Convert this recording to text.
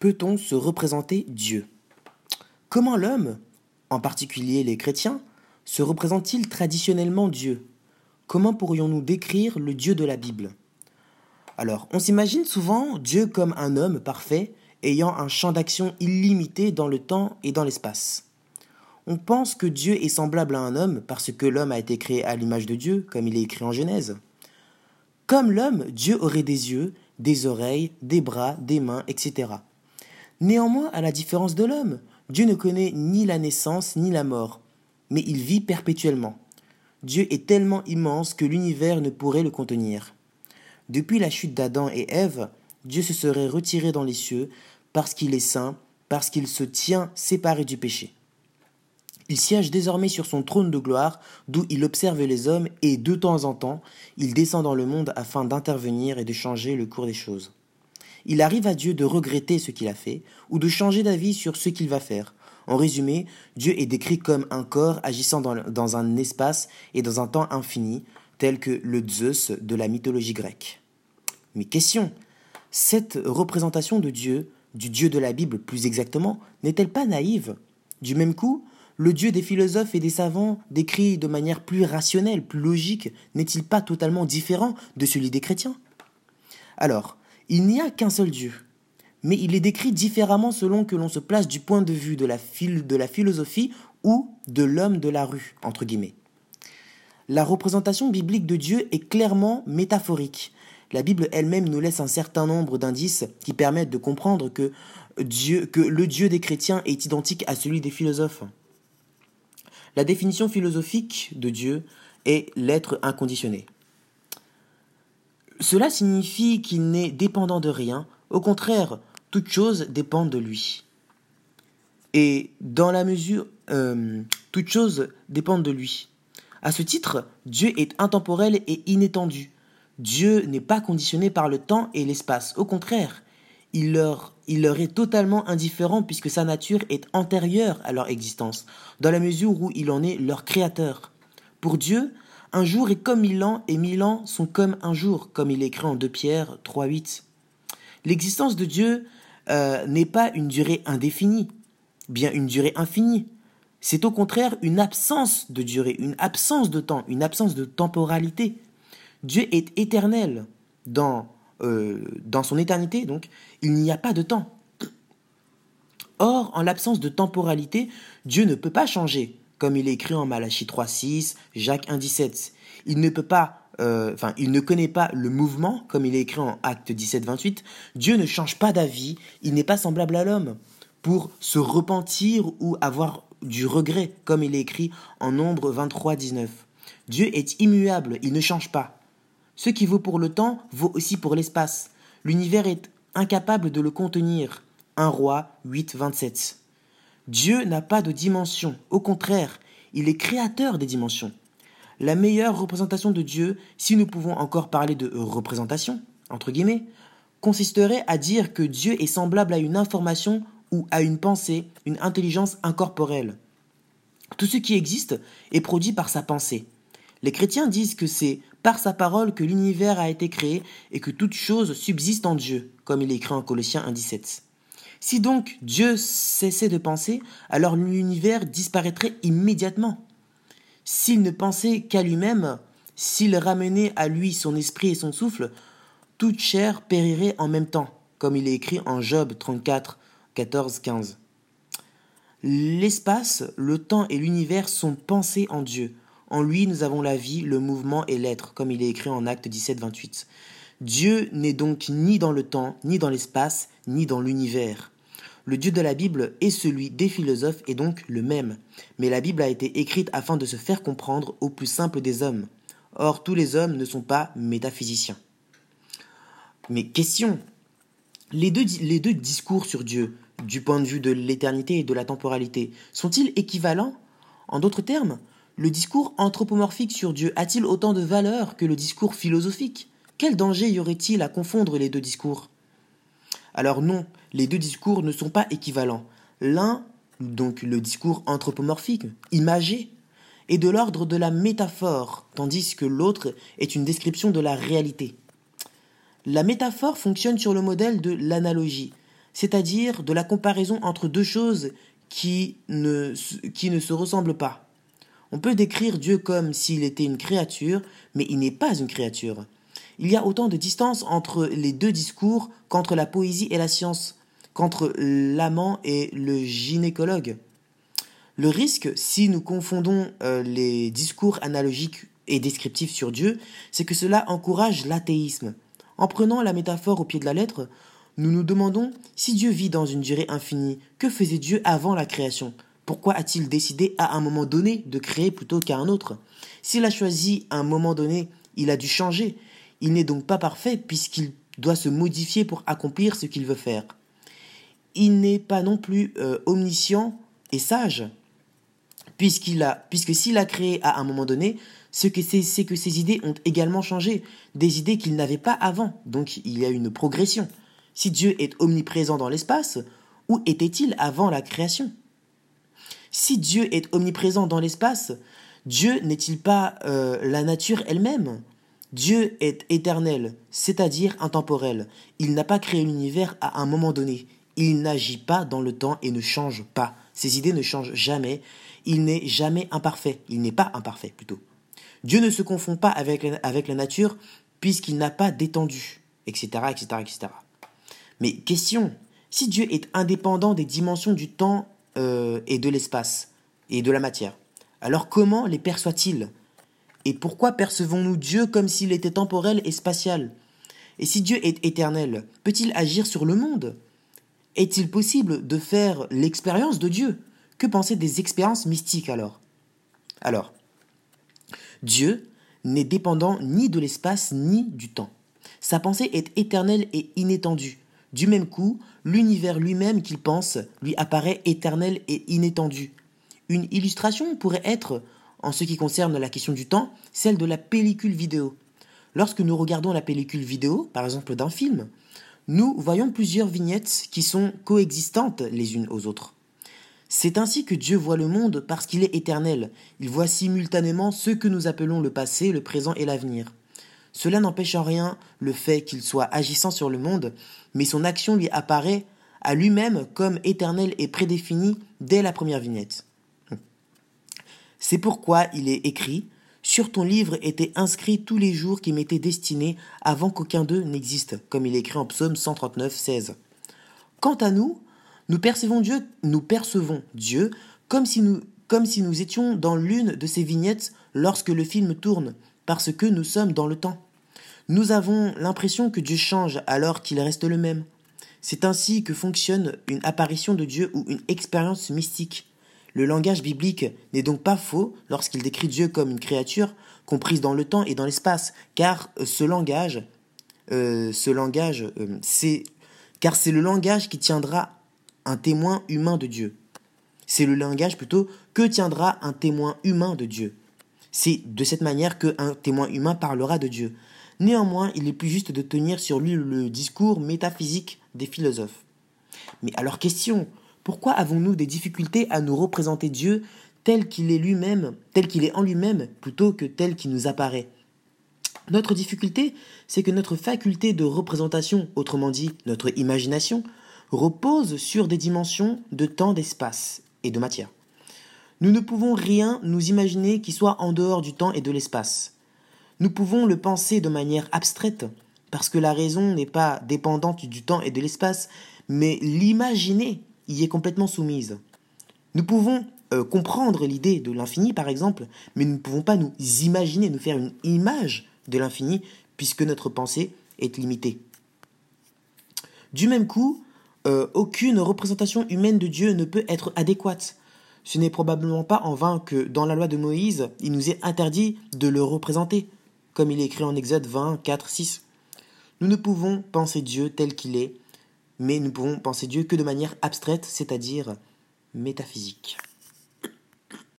peut-on se représenter Dieu? Comment l'homme, en particulier les chrétiens, se représente-t-il traditionnellement Dieu? Comment pourrions-nous décrire le Dieu de la Bible? Alors, on s'imagine souvent Dieu comme un homme parfait, ayant un champ d'action illimité dans le temps et dans l'espace. On pense que Dieu est semblable à un homme parce que l'homme a été créé à l'image de Dieu, comme il est écrit en Genèse. Comme l'homme, Dieu aurait des yeux, des oreilles, des bras, des mains, etc. Néanmoins, à la différence de l'homme, Dieu ne connaît ni la naissance ni la mort, mais il vit perpétuellement. Dieu est tellement immense que l'univers ne pourrait le contenir. Depuis la chute d'Adam et Ève, Dieu se serait retiré dans les cieux parce qu'il est saint, parce qu'il se tient séparé du péché. Il siège désormais sur son trône de gloire, d'où il observe les hommes, et de temps en temps, il descend dans le monde afin d'intervenir et de changer le cours des choses. Il arrive à Dieu de regretter ce qu'il a fait, ou de changer d'avis sur ce qu'il va faire. En résumé, Dieu est décrit comme un corps agissant dans, un espace et dans un temps infini, tel que le Zeus de la mythologie grecque. Mais question, cette représentation de Dieu, du Dieu de la Bible plus exactement, n'est-elle pas naïve? Du même coup, le Dieu des philosophes et des savants, décrit de manière plus rationnelle, plus logique, n'est-il pas totalement différent de celui des chrétiens? Alors, il n'y a qu'un seul Dieu, mais il est décrit différemment selon que l'on se place du point de vue de la, philosophie ou de l'homme de la rue. La représentation biblique de Dieu est clairement métaphorique. La Bible elle-même nous laisse un certain nombre d'indices qui permettent de comprendre que, que le Dieu des chrétiens est identique à celui des philosophes. La définition philosophique de Dieu est l'être inconditionné. Cela signifie qu'il n'est dépendant de rien, au contraire, toute chose dépend de lui. Et dans la mesure, euh, toute chose dépend de lui. À ce titre, Dieu est intemporel et inétendu. Dieu n'est pas conditionné par le temps et l'espace. Au contraire, il leur est totalement indifférent puisque sa nature est antérieure à leur existence, dans la mesure où il en est leur créateur. Pour Dieu, un jour est comme mille ans et mille ans sont comme un jour, comme il est écrit en 2 Pierre 3.8. L'existence de Dieu euh, n'est pas une durée indéfinie, bien une durée infinie. C'est au contraire une absence de durée, une absence de temps, une absence de temporalité. Dieu est éternel dans euh, dans son éternité, donc, il n'y a pas de temps. Or, en l'absence de temporalité, Dieu ne peut pas changer, comme il est écrit en Malachie 3.6, Jacques 1.17. Il ne peut pas, euh, enfin, il ne connaît pas le mouvement, comme il est écrit en Acte 17.28. Dieu ne change pas d'avis, il n'est pas semblable à l'homme, pour se repentir ou avoir du regret, comme il est écrit en Nombre 23.19. Dieu est immuable, il ne change pas. Ce qui vaut pour le temps vaut aussi pour l'espace. L'univers est incapable de le contenir. 1 roi 8, 27. Dieu n'a pas de dimension. Au contraire, il est créateur des dimensions. La meilleure représentation de Dieu, si nous pouvons encore parler de représentation, consisterait à dire que Dieu est semblable à une information ou à une pensée, une intelligence incorporelle. Tout ce qui existe est produit par sa pensée. Les chrétiens disent que c'est par sa parole que l'univers a été créé et que toute chose subsiste en Dieu, comme il est écrit en Colossiens 1.17. Si donc Dieu cessait de penser, alors l'univers disparaîtrait immédiatement. S'il ne pensait qu'à lui-même, s'il ramenait à lui son esprit et son souffle, toute chair périrait en même temps, comme il est écrit en Job 34, 14, 15. L'espace, le temps et l'univers sont pensés en Dieu, en lui, nous avons la vie, le mouvement et l'être, comme il est écrit en Acte 17, 28. Dieu n'est donc ni dans le temps, ni dans l'espace, ni dans l'univers. Le Dieu de la Bible est celui des philosophes et donc le même. Mais la Bible a été écrite afin de se faire comprendre au plus simple des hommes. Or, tous les hommes ne sont pas métaphysiciens. Mais question les deux, les deux discours sur Dieu, du point de vue de l'éternité et de la temporalité, sont-ils équivalents? En d'autres termes, le discours anthropomorphique sur Dieu a-t-il autant de valeur que le discours philosophique? Quel danger y aurait-il à confondre les deux discours? Alors non, les deux discours ne sont pas équivalents. L'un, donc le discours anthropomorphique, imagé, est de l'ordre de la métaphore, tandis que l'autre est une description de la réalité. La métaphore fonctionne sur le modèle de l'analogie. c'est-à-dire de la comparaison entre deux choses qui ne, se ressemblent pas. On peut décrire Dieu comme s'il était une créature, mais il n'est pas une créature. Il y a autant de distance entre les deux discours qu'entre la poésie et la science, qu'entre l'amant et le gynécologue. Le risque, si nous confondons euh, les discours analogiques et descriptifs sur Dieu, c'est que cela encourage l'athéisme. En prenant la métaphore au pied de la lettre, nous nous demandons si Dieu vit dans une durée infinie, que faisait Dieu avant la création? Pourquoi a-t-il décidé à un moment donné de créer plutôt qu'à un autre? S'il a choisi un moment donné, il a dû changer. Il n'est donc pas parfait puisqu'il doit se modifier pour accomplir ce qu'il veut faire. Il n'est pas non plus euh, omniscient et sage, puisque s'il a créé à un moment donné, ce que c'est que ses idées ont également changé, des idées qu'il n'avait pas avant, donc il y a une progression. Si Dieu est omniprésent dans l'espace, où était-il avant la création? Si Dieu est omniprésent dans l'espace, Dieu n'est-il pas euh, la nature elle-même? Dieu est éternel, c'est-à-dire intemporel. Il n'a pas créé l'univers à un moment donné. Il n'agit pas dans le temps et ne change pas. Ses idées ne changent jamais. Il n'est jamais imparfait. Il n'est pas imparfait plutôt. Dieu ne se confond pas avec la, nature puisqu'il n'a pas d'étendue, etc., etc., etc. Mais question, si Dieu est indépendant des dimensions du temps euh, et de l'espace et de la matière, alors comment les perçoit-il? Et pourquoi percevons-nous Dieu comme s'il était temporel et spatial? Et si Dieu est éternel, peut-il agir sur le monde? Est-il possible de faire l'expérience de Dieu? Que penser des expériences mystiques alors? Alors, Dieu n'est dépendant ni de l'espace ni du temps. Sa pensée est éternelle et inétendue. Du même coup, l'univers lui-même qu'il pense lui apparaît éternel et inétendu. Une illustration pourrait être, en ce qui concerne la question du temps, celle de la pellicule vidéo. Lorsque nous regardons la pellicule vidéo, par exemple d'un film, nous voyons plusieurs vignettes qui sont coexistantes les unes aux autres. C'est ainsi que Dieu voit le monde parce qu'il est éternel. Il voit simultanément ce que nous appelons le passé, le présent et l'avenir. Cela n'empêche en rien le fait qu'il soit agissant sur le monde, mais son action lui apparaît à lui-même comme éternelle et prédéfinie dès la première vignette. C'est pourquoi il est écrit Sur ton livre étaient inscrits tous les jours qui m'étaient destinés avant qu'aucun d'eux n'existe, comme il est écrit en psaume 139, 16. Quant à nous, nous percevons Dieu, nous percevons Dieu comme si nous, comme si nous étions dans l'une de ces vignettes lorsque le film tourne, parce que nous sommes dans le temps. Nous avons l'impression que Dieu change alors qu'il reste le même. C'est ainsi que fonctionne une apparition de Dieu ou une expérience mystique. Le langage biblique n'est donc pas faux lorsqu'il décrit Dieu comme une créature comprise dans le temps et dans l'espace, car euh, ce langage, euh, ce langage, euh, c'est, car c'est le langage qui tiendra un témoin humain de Dieu. C'est le langage plutôt que tiendra un témoin humain de Dieu. C'est de cette manière qu'un témoin humain parlera de Dieu. Néanmoins, il est plus juste de tenir sur lui le discours métaphysique des philosophes. Mais alors question, pourquoi avons-nous des difficultés à nous représenter Dieu tel qu'il est lui-même, tel qu'il est en lui-même, plutôt que tel qu'il nous apparaît? Notre difficulté, c'est que notre faculté de représentation, autrement dit notre imagination, repose sur des dimensions de temps, d'espace et de matière. Nous ne pouvons rien nous imaginer qui soit en dehors du temps et de l'espace. Nous pouvons le penser de manière abstraite, parce que la raison n'est pas dépendante du temps et de l'espace, mais l'imaginer y est complètement soumise. Nous pouvons euh, comprendre l'idée de l'infini, par exemple, mais nous ne pouvons pas nous imaginer, nous faire une image de l'infini, puisque notre pensée est limitée. Du même coup, euh, aucune représentation humaine de Dieu ne peut être adéquate. Ce n'est probablement pas en vain que dans la loi de Moïse, il nous est interdit de le représenter comme il est écrit en Exode 20, 4, 6. Nous ne pouvons penser Dieu tel qu'il est, mais nous pouvons penser Dieu que de manière abstraite, c'est-à-dire métaphysique.